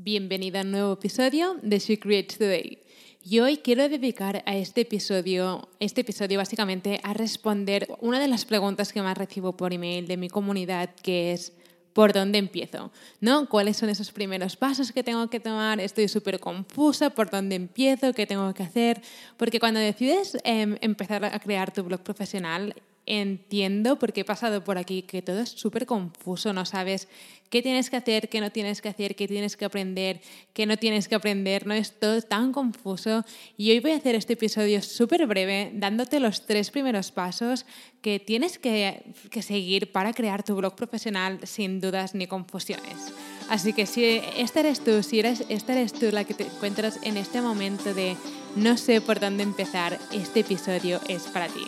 Bienvenida a un nuevo episodio de She Creates Today. Y hoy quiero dedicar a este episodio, este episodio básicamente a responder una de las preguntas que más recibo por email de mi comunidad, que es ¿por dónde empiezo? ¿No? ¿Cuáles son esos primeros pasos que tengo que tomar? Estoy súper confusa, ¿por dónde empiezo? ¿Qué tengo que hacer? Porque cuando decides em, empezar a crear tu blog profesional, entiendo, porque he pasado por aquí, que todo es súper confuso, no sabes qué tienes que hacer, qué no tienes que hacer, qué tienes que aprender, qué no tienes que aprender, no es todo tan confuso. Y hoy voy a hacer este episodio súper breve, dándote los tres primeros pasos que tienes que, que seguir para crear tu blog profesional sin dudas ni confusiones. Así que si esta eres tú, si esta eres tú la que te encuentras en este momento de no sé por dónde empezar, este episodio es para ti.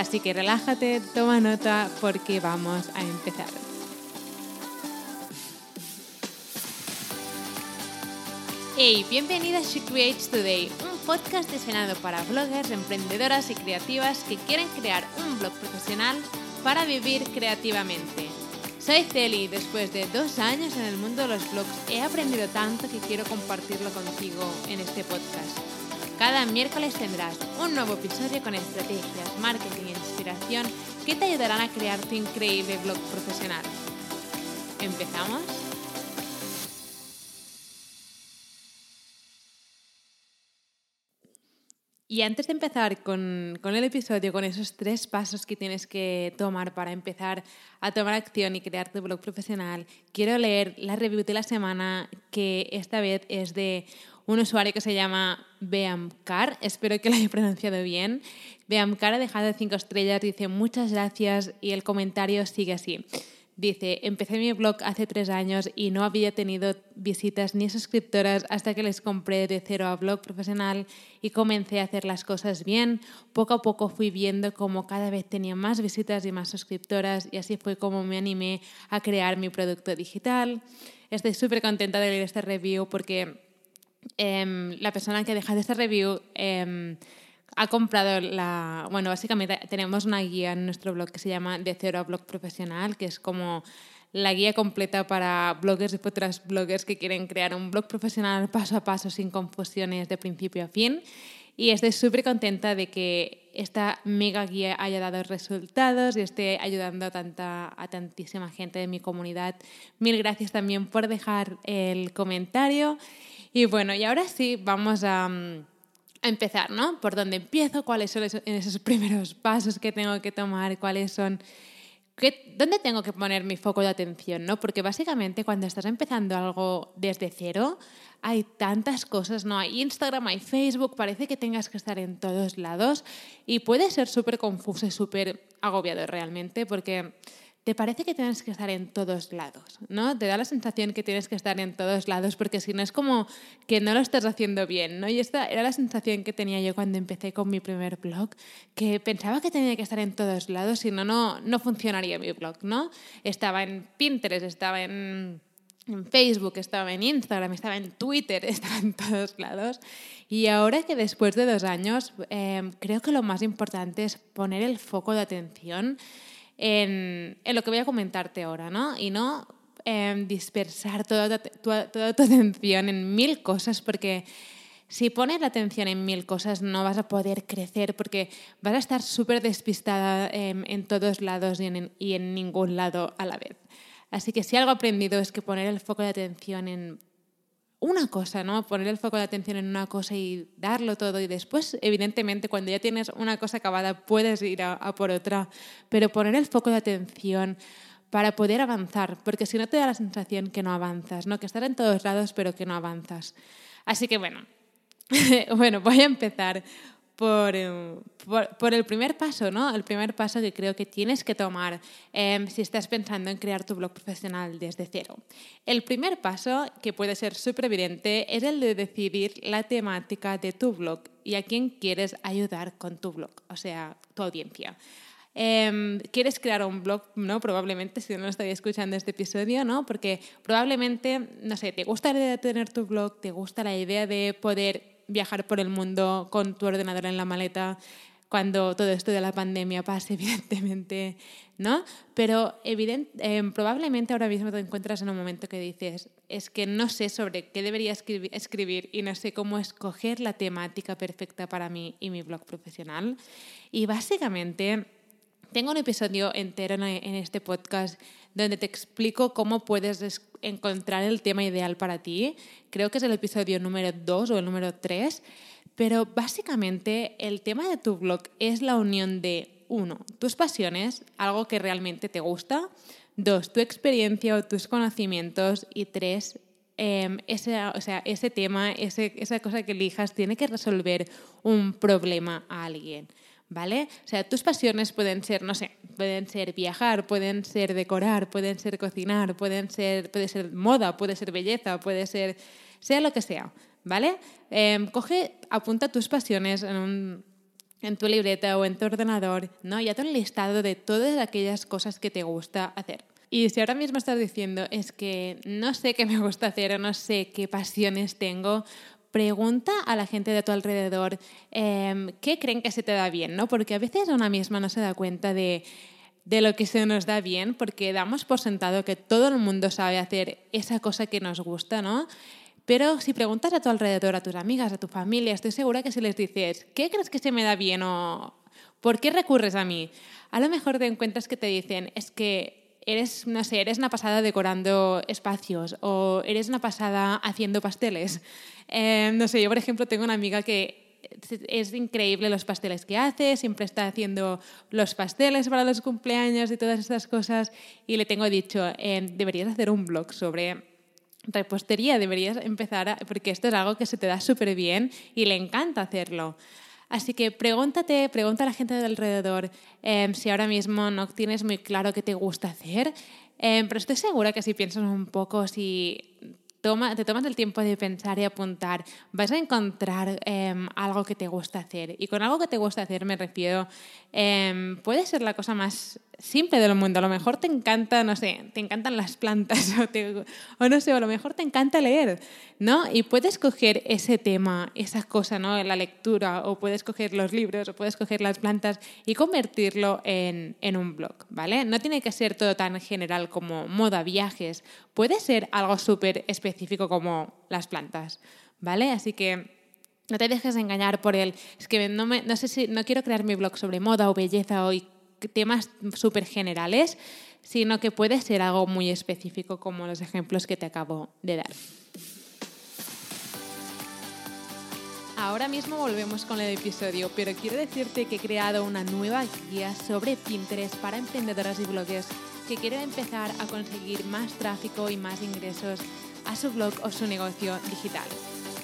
Así que relájate, toma nota porque vamos a empezar. Hey, bienvenida a She Creates Today, un podcast diseñado para bloggers, emprendedoras y creativas que quieren crear un blog profesional para vivir creativamente. Soy Celi y después de dos años en el mundo de los blogs he aprendido tanto que quiero compartirlo contigo en este podcast. Cada miércoles tendrás un nuevo episodio con estrategias, marketing e inspiración que te ayudarán a crear tu increíble blog profesional. ¿Empezamos? Y antes de empezar con, con, el episodio, con esos tres pasos que tienes que tomar para empezar a tomar acción y crear tu blog profesional, quiero leer la review de la semana que esta vez es de un usuario que se llama Beamcar, espero que lo haya pronunciado bien. Beamcar ha dejado cinco estrellas, dice muchas gracias y el comentario sigue así. Dice, empecé mi blog hace tres años y no había tenido visitas ni suscriptoras hasta que les compré de cero a blog profesional y comencé a hacer las cosas bien. Poco a poco fui viendo cómo cada vez tenía más visitas y más suscriptoras y así fue como me animé a crear mi producto digital. Estoy súper contenta de leer este review porque Em, la persona que deja de este review em, ha comprado la... Bueno, básicamente tenemos una guía en nuestro blog que se llama De cero a blog profesional, que es como la guía completa para bloggers y futuras bloggers que quieren crear un blog profesional paso a paso sin confusiones de principio a fin. Y estoy súper contenta de que esta mega guía haya dado resultados y esté ayudando a, tanta, a tantísima gente de mi comunidad. Mil gracias también por dejar el comentario. Y bueno, y ahora sí, vamos a, mm, a empezar, ¿no? ¿Por dónde empiezo? ¿Cuáles son esos, primeros pasos que tengo que tomar? ¿Cuáles son... ¿Qué, ¿Dónde tengo que poner mi foco de atención? ¿no? Porque básicamente cuando estás empezando algo desde cero, hay tantas cosas, ¿no? Hay Instagram, hay Facebook, parece que tengas que estar en todos lados y puede ser súper confuso y súper agobiado realmente porque te parece que tienes que estar en todos lados, ¿no? Te da la sensación que tienes que estar en todos lados porque si no es como que no lo estás haciendo bien, ¿no? Y esta era la sensación que tenía yo cuando empecé con mi primer blog, que pensaba que tenía que estar en todos lados, si no, no, funcionaría mi blog, ¿no? Estaba en Pinterest, estaba en, Facebook, estaba en Instagram, estaba en Twitter, estaba en todos lados. Y ahora que después de dos años, eh, creo que lo más importante es poner el foco de atención en, lo que voy a comentarte ahora, ¿no? Y no em, dispersar toda tu, toda tu atención en mil cosas porque si pones la atención en mil cosas no vas a poder crecer porque vas a estar súper despistada em, en, todos lados y en, y en, ningún lado a la vez. Así que si algo aprendido es que poner el foco de atención en una cosa, ¿no? Poner el foco de atención en una cosa y darlo todo y después, evidentemente, cuando ya tienes una cosa acabada, puedes ir a, por otra, pero poner el foco de atención para poder avanzar, porque si no te da la sensación que no avanzas, ¿no? Que estar en todos lados, pero que no avanzas. Así que bueno, bueno, voy a empezar eh, por, por, el primer paso, ¿no? El primer paso que creo que tienes que tomar em, si estás pensando en crear tu blog profesional desde cero. El primer paso, que puede ser súper evidente, es el de decidir la temática de tu blog y a quién quieres ayudar con tu blog, o sea, tu audiencia. Em, ¿Quieres crear un blog? No, probablemente, si no estaría escuchando este episodio, ¿no? Porque probablemente, no sé, te gusta la idea de tener tu blog, te gusta la idea de poder viajar por el mundo con tu ordenador en la maleta, cuando todo esto de la pandemia pase, evidentemente, ¿no? Pero eh, probablemente ahora mismo te encuentras en un momento que dices, es que no sé sobre qué debería escribir y no sé cómo escoger la temática perfecta para mí y mi blog profesional. Y básicamente tengo un episodio entero en este podcast donde te explico cómo puedes encontrar el tema ideal para ti. Creo que es el episodio número 2 o el número 3 pero básicamente el tema de tu blog es la unión de, uno, tus pasiones, algo que realmente te gusta, dos, tu experiencia o tus conocimientos y tres, em, ese, o sea, ese tema, ese, esa cosa que elijas tiene que resolver un problema a alguien. ¿Vale? O sea, tus pasiones pueden ser, no sé, pueden ser viajar, pueden ser decorar, pueden ser cocinar, pueden ser, puede ser moda, puede ser belleza, puede ser, sea lo que sea. ¿vale? Em, coge, apunta tus pasiones en, tu libreta o en tu ordenador, ¿no? Y haz un listado de todas aquellas cosas que te gusta hacer. Y si ahora mismo estás diciendo, es que no sé qué me gusta hacer o no sé qué pasiones tengo, pregunta a la gente de tu alrededor em, qué creen que se te da bien, ¿no? Porque a veces una misma no se da cuenta de, de lo que se nos da bien, porque damos por sentado que todo el mundo sabe hacer esa cosa que nos gusta, ¿no? Pero si preguntas a tu alrededor, a tus amigas, a tu familia, estoy segura que si les dices, ¿qué crees que se me da bien o por qué recurres a mí? A lo mejor te encuentras que te dicen, es que eres, no sé, eres una pasada decorando espacios o eres una pasada haciendo pasteles. Eh, no sé, yo por ejemplo tengo una amiga que es increíble los pasteles que hace, siempre está haciendo los pasteles para los cumpleaños y todas estas cosas. Y le tengo dicho, eh, deberías hacer un blog sobre repostería, deberías empezar, porque esto es algo que se te da súper bien y le encanta hacerlo. Así que pregúntate, pregunta a la gente de alrededor em, si ahora mismo no tienes muy claro qué te gusta hacer, em, pero estoy segura que si piensas un poco, si toma, te tomas el tiempo de pensar y apuntar, vas a encontrar em, algo que te gusta hacer. Y con algo que te gusta hacer me refiero, puede ser la cosa más simple del mundo. A lo mejor te encanta, no sé, te encantan las plantas o, no sé, a lo mejor te encanta leer, ¿no? Y puedes coger ese tema, esa cosa, ¿no? La lectura o puedes coger los libros o puedes coger las plantas y convertirlo en, en un blog, ¿vale? No tiene que ser todo tan general como moda, viajes. Puede ser algo súper específico como las plantas, ¿vale? Así que... No te dejes engañar por el, es que no, me, no sé si, no quiero crear mi blog sobre moda o belleza o temas súper generales, sino que puede ser algo muy específico como los ejemplos que te acabo de dar. Ahora mismo volvemos con el episodio, pero quiero decirte que he creado una nueva guía sobre Pinterest para emprendedoras y bloggers que quieren empezar a conseguir más tráfico y más ingresos a su blog o su negocio digital.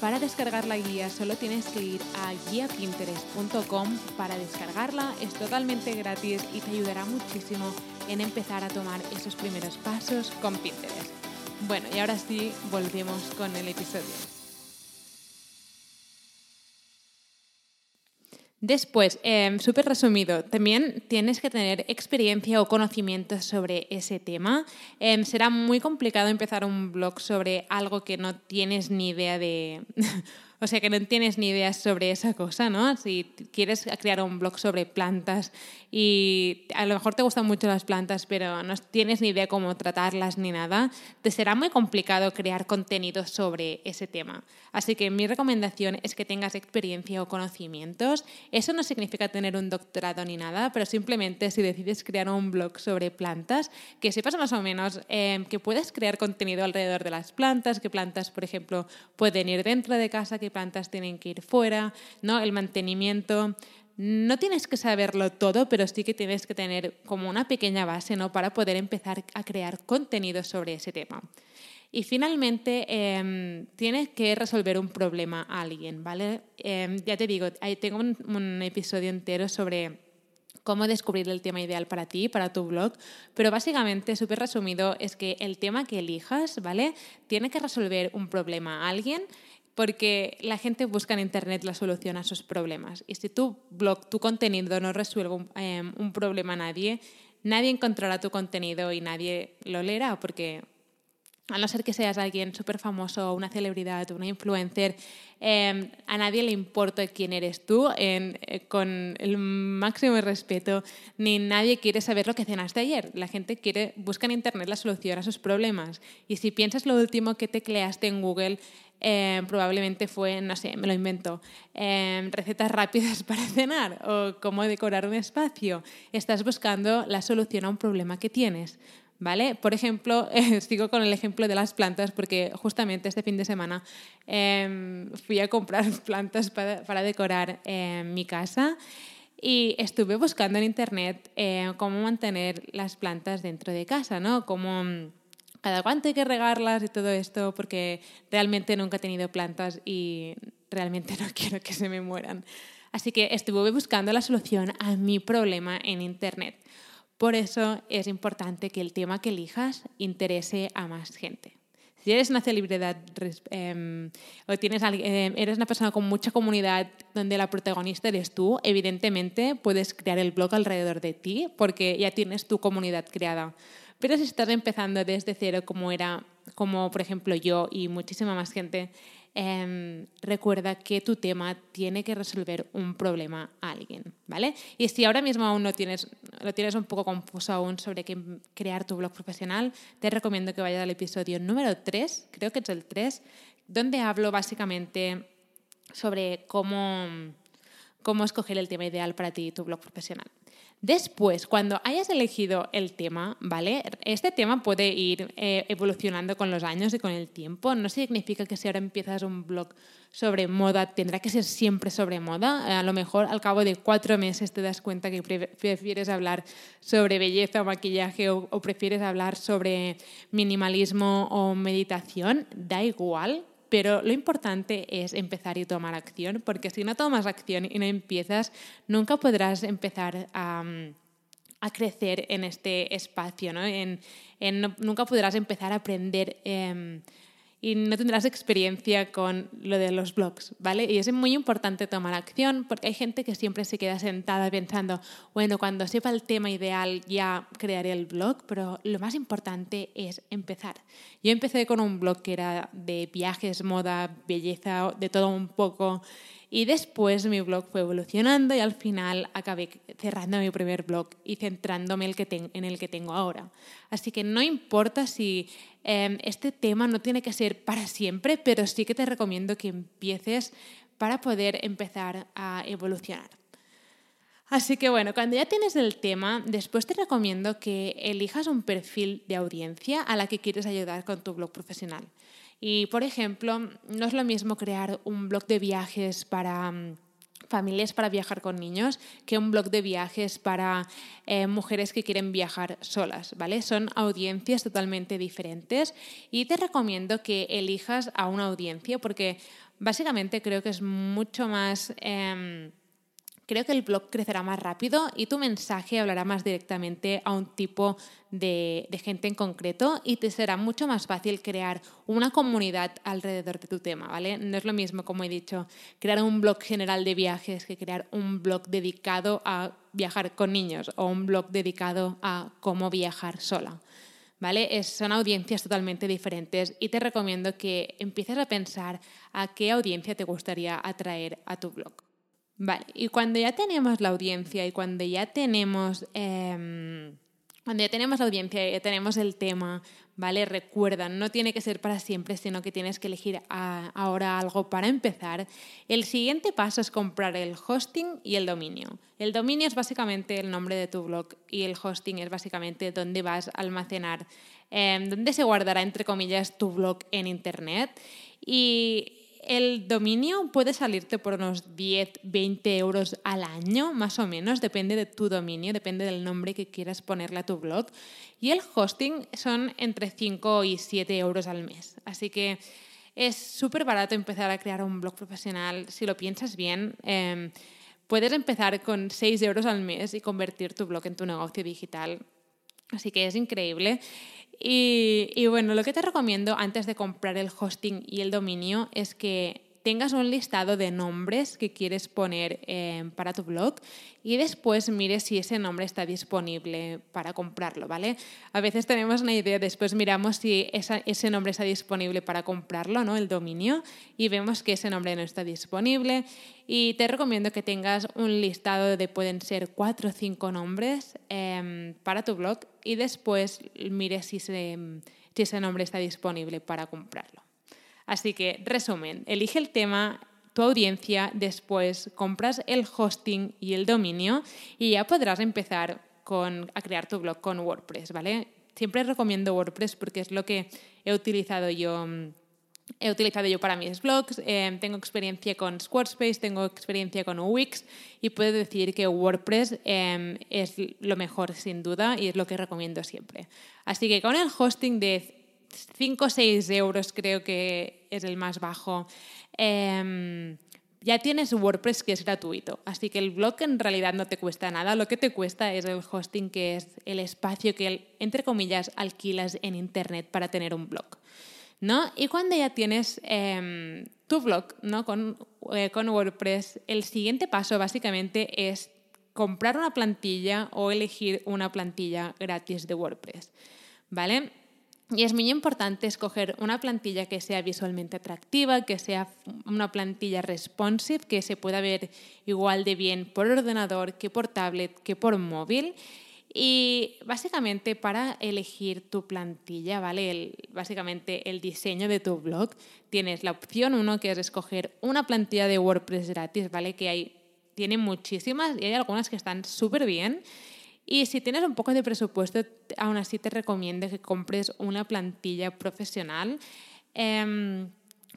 Para descargar la guía solo tienes que ir a guiapinterest.com para descargarla, es totalmente gratis y te ayudará muchísimo en empezar a tomar esos primeros pasos con Pinterest. Bueno, y ahora sí, volvemos con el episodio. Después, eh, súper resumido, también tienes que tener experiencia o conocimientos sobre ese tema. Em, será muy complicado empezar un blog sobre algo que no tienes ni idea de, O sea que no tienes ni idea sobre esa cosa, ¿no? Si quieres crear un blog sobre plantas y a lo mejor te gustan mucho las plantas, pero no tienes ni idea cómo tratarlas ni nada, te será muy complicado crear contenido sobre ese tema. Así que mi recomendación es que tengas experiencia o conocimientos. Eso no significa tener un doctorado ni nada, pero simplemente si decides crear un blog sobre plantas, que sepas más o menos eh, que puedes crear contenido alrededor de las plantas, que plantas, por ejemplo, pueden ir dentro de casa, plantas tienen que ir fuera, ¿no? El mantenimiento. No tienes que saberlo todo, pero sí que tienes que tener como una pequeña base ¿no? para poder empezar a crear contenido sobre ese tema. Y finalmente, em, tienes que resolver un problema a alguien, ¿vale? Em, ya te digo, tengo un, episodio entero sobre cómo descubrir el tema ideal para ti, para tu blog, pero básicamente, súper resumido, es que el tema que elijas, ¿vale? Tiene que resolver un problema a alguien porque la gente busca en Internet la solución a sus problemas. Y si tu blog, tu contenido no resuelve un, em, problema a nadie, nadie encontrará tu contenido y nadie lo leerá porque a no ser que seas alguien súper famoso, una celebridad, una influencer, em, a nadie le importa quién eres tú, eh, con el máximo respeto, ni nadie quiere saber lo que cenaste ayer. La gente quiere, busca en Internet la solución a sus problemas. Y si piensas lo último que tecleaste en Google, em, probablemente fue, no sé, me lo invento, em, recetas rápidas para cenar o cómo decorar un espacio. Estás buscando la solución a un problema que tienes. ¿Vale? Por ejemplo, sigo con el ejemplo de las plantas porque justamente este fin de semana em, fui a comprar plantas para, decorar em, mi casa y estuve buscando en internet em, cómo mantener las plantas dentro de casa, ¿no? Cómo cada cuánto hay que regarlas y todo esto porque realmente nunca he tenido plantas y realmente no quiero que se me mueran. Así que estuve buscando la solución a mi problema en internet. Por eso es importante que el tema que elijas interese a más gente. Si eres una celebridad em, o tienes, em, eres una persona con mucha comunidad donde la protagonista eres tú, evidentemente puedes crear el blog alrededor de ti porque ya tienes tu comunidad creada. Pero si estás empezando desde cero, como era, como por ejemplo yo y muchísima más gente, Em, recuerda que tu tema tiene que resolver un problema a alguien, ¿vale? Y si ahora mismo aún no tienes, lo tienes un poco confuso aún sobre qué crear tu blog profesional, te recomiendo que vayas al episodio número 3, creo que es el 3, donde hablo básicamente sobre cómo, cómo escoger el tema ideal para ti tu blog profesional. Después, cuando hayas elegido el tema, ¿vale? Este tema puede ir eh, evolucionando con los años y con el tiempo. No significa que si ahora empiezas un blog sobre moda, tendrá que ser siempre sobre moda. A lo mejor al cabo de cuatro meses te das cuenta que prefieres hablar sobre belleza o maquillaje o prefieres hablar sobre minimalismo o meditación. Da igual, pero lo importante es empezar y tomar acción, porque si no tomas acción y no empiezas, nunca podrás empezar a, crecer en este espacio, ¿no? nunca podrás empezar a aprender. Em, y no tendrás experiencia con lo de los blogs, ¿vale? Y es muy importante tomar acción porque hay gente que siempre se queda sentada pensando, bueno, cuando sepa el tema ideal ya crearé el blog, pero lo más importante es empezar. Yo empecé con un blog que era de viajes, moda, belleza, de todo un poco. Y después mi blog fue evolucionando y al final acabé cerrando mi primer blog y centrándome en el que tengo ahora. Así que no importa si em, este tema no tiene que ser para siempre, pero sí que te recomiendo que empieces para poder empezar a evolucionar. Así que bueno, cuando ya tienes el tema, después te recomiendo que elijas un perfil de audiencia a la que quieres ayudar con tu blog profesional. Y, por ejemplo, no es lo mismo crear un blog de viajes para mm, familias para viajar con niños que un blog de viajes para eh, mujeres que quieren viajar solas, ¿vale? Son audiencias totalmente diferentes y te recomiendo que elijas a una audiencia porque básicamente creo que es mucho más... Em, creo que el blog crecerá más rápido y tu mensaje hablará más directamente a un tipo de, gente en concreto y te será mucho más fácil crear una comunidad alrededor de tu tema, ¿vale? No es lo mismo, como he dicho, crear un blog general de viajes que crear un blog dedicado a viajar con niños o un blog dedicado a cómo viajar sola. ¿Vale? son audiencias totalmente diferentes y te recomiendo que empieces a pensar a qué audiencia te gustaría atraer a tu blog. Vale, y cuando ya tenemos la audiencia y cuando ya tenemos, em, cuando ya tenemos la audiencia ya tenemos el tema, ¿vale? Recuerda, no tiene que ser para siempre, sino que tienes que elegir ahora algo para empezar. El siguiente paso es comprar el hosting y el dominio. El dominio es básicamente el nombre de tu blog y el hosting es básicamente dónde vas a almacenar, em, dónde se guardará, entre comillas, tu blog en Internet. Y el dominio puede salirte por unos 10, 20 euros al año, más o menos, depende de tu dominio, depende del nombre que quieras ponerle a tu blog. Y el hosting son entre 5 y 7 euros al mes. Así que es súper barato empezar a crear un blog profesional. Si lo piensas bien, em, puedes empezar con 6 euros al mes y convertir tu blog en tu negocio digital. Así que es increíble. Y, bueno, lo que te recomiendo antes de comprar el hosting y el dominio es que tengas un listado de nombres que quieres poner eh, para tu blog y después mires si ese nombre está disponible para comprarlo, ¿vale? A veces tenemos una idea, después miramos si ese nombre está disponible para comprarlo, ¿no? El dominio, y vemos que ese nombre no está disponible. Y te recomiendo que tengas un listado de pueden ser cuatro o cinco nombres em, para tu blog y después mires si, si ese nombre está disponible para comprarlo. Así que, resumen, elige el tema, tu audiencia, después compras el hosting y el dominio y ya podrás empezar con, a crear tu blog con WordPress, ¿vale? Siempre recomiendo WordPress porque es lo que he utilizado yo. He utilizado yo para mis blogs, eh, tengo experiencia con Squarespace, tengo experiencia con Wix y puedo decir que WordPress eh, es lo mejor sin duda y es lo que recomiendo siempre. Así que con el hosting de 5 o 6 euros creo que es el más bajo. Em, ya tienes WordPress que es gratuito, así que el blog en realidad no te cuesta nada, lo que te cuesta es el hosting, que es el espacio que, entre comillas, alquilas en Internet para tener un blog. ¿no? Y cuando ya tienes em, tu blog ¿no? con, eh, con WordPress, el siguiente paso básicamente es comprar una plantilla o elegir una plantilla gratis de WordPress. ¿Vale? Y es muy importante escoger una plantilla que sea visualmente atractiva, que sea una plantilla responsive, que se pueda ver igual de bien por ordenador que por tablet, que por móvil. Y básicamente para elegir tu plantilla, ¿vale? básicamente el diseño de tu blog, tienes la opción uno que es escoger una plantilla de WordPress gratis, ¿vale? Que hay, tiene muchísimas y hay algunas que están súper bien. Y si tienes un poco de presupuesto, aún así te recomiendo que compres una plantilla profesional. Em,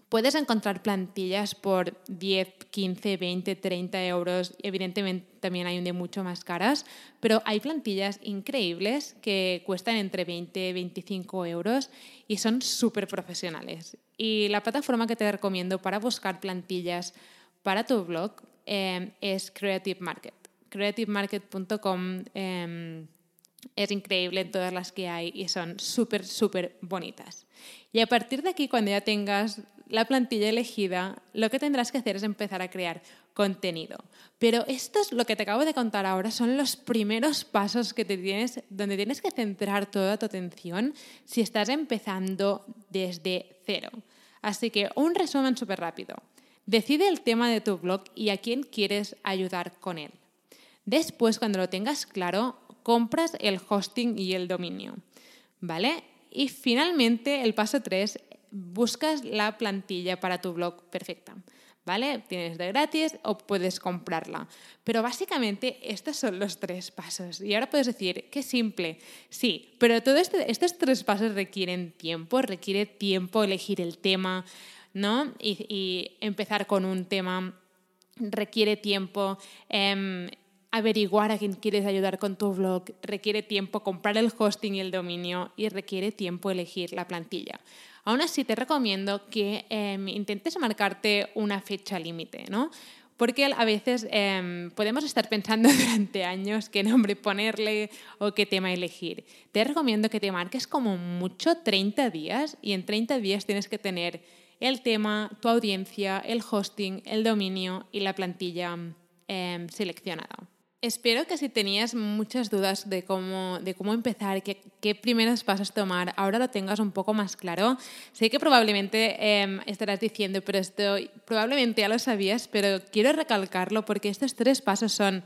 puedes encontrar plantillas por 10, 15, 20, 30 euros. Evidentemente también hay un de mucho más caras, pero hay plantillas increíbles que cuestan entre 20 y 25 euros y son súper profesionales. Y la plataforma que te recomiendo para buscar plantillas para tu blog em, es Creative Market creativemarket.com em, es increíble en todas las que hay y son súper, súper bonitas. Y a partir de aquí, cuando ya tengas la plantilla elegida, lo que tendrás que hacer es empezar a crear contenido. Pero esto es lo que te acabo de contar ahora, son los primeros pasos que te tienes, donde tienes que centrar toda tu atención si estás empezando desde cero. Así que un resumen súper rápido. Decide el tema de tu blog y a quién quieres ayudar con él. Después, cuando lo tengas claro, compras el hosting y el dominio. ¿Vale? Y finalmente, el paso 3, buscas la plantilla para tu blog perfecta. ¿Vale? Tienes de gratis o puedes comprarla. Pero básicamente estos son los tres pasos. Y ahora puedes decir, qué simple. Sí, pero todos este, estos tres pasos requieren tiempo, requiere tiempo elegir el tema, ¿no? Y, empezar con un tema requiere tiempo. Em, averiguar a quién quieres ayudar con tu blog, requiere tiempo comprar el hosting y el dominio y requiere tiempo elegir la plantilla. Aún así, te recomiendo que em, intentes marcarte una fecha límite, ¿no? Porque a veces em, podemos estar pensando durante años qué nombre ponerle o qué tema elegir. Te recomiendo que te marques como mucho 30 días y en 30 días tienes que tener el tema, tu audiencia, el hosting, el dominio y la plantilla em, seleccionada. Espero que si tenías muchas dudas de cómo, de cómo empezar, qué, qué primeros pasos tomar, ahora lo tengas un poco más claro. Sé que probablemente em, estarás diciendo, pero esto probablemente ya lo sabías, pero quiero recalcarlo porque estos tres pasos son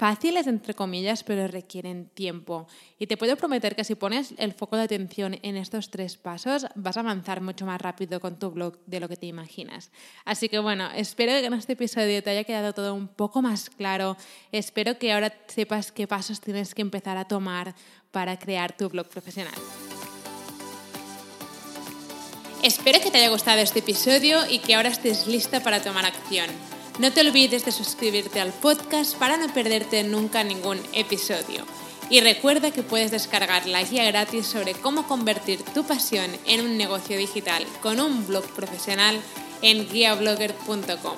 fáciles, entre comillas, pero requieren tiempo. Y te puedo prometer que si pones el foco de atención en estos tres pasos, vas a avanzar mucho más rápido con tu blog de lo que te imaginas. Así que bueno, espero que en este episodio te haya quedado todo un poco más claro. Espero que ahora sepas qué pasos tienes que empezar a tomar para crear tu blog profesional. Espero que te haya gustado este episodio y que ahora estés lista para tomar acción. No te olvides de suscribirte al podcast para no perderte nunca ningún episodio. Y recuerda que puedes descargar la guía gratis sobre cómo convertir tu pasión en un negocio digital con un blog profesional en guiablogger.com.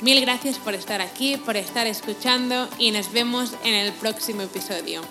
Mil gracias por estar aquí, por estar escuchando y nos vemos en el próximo episodio.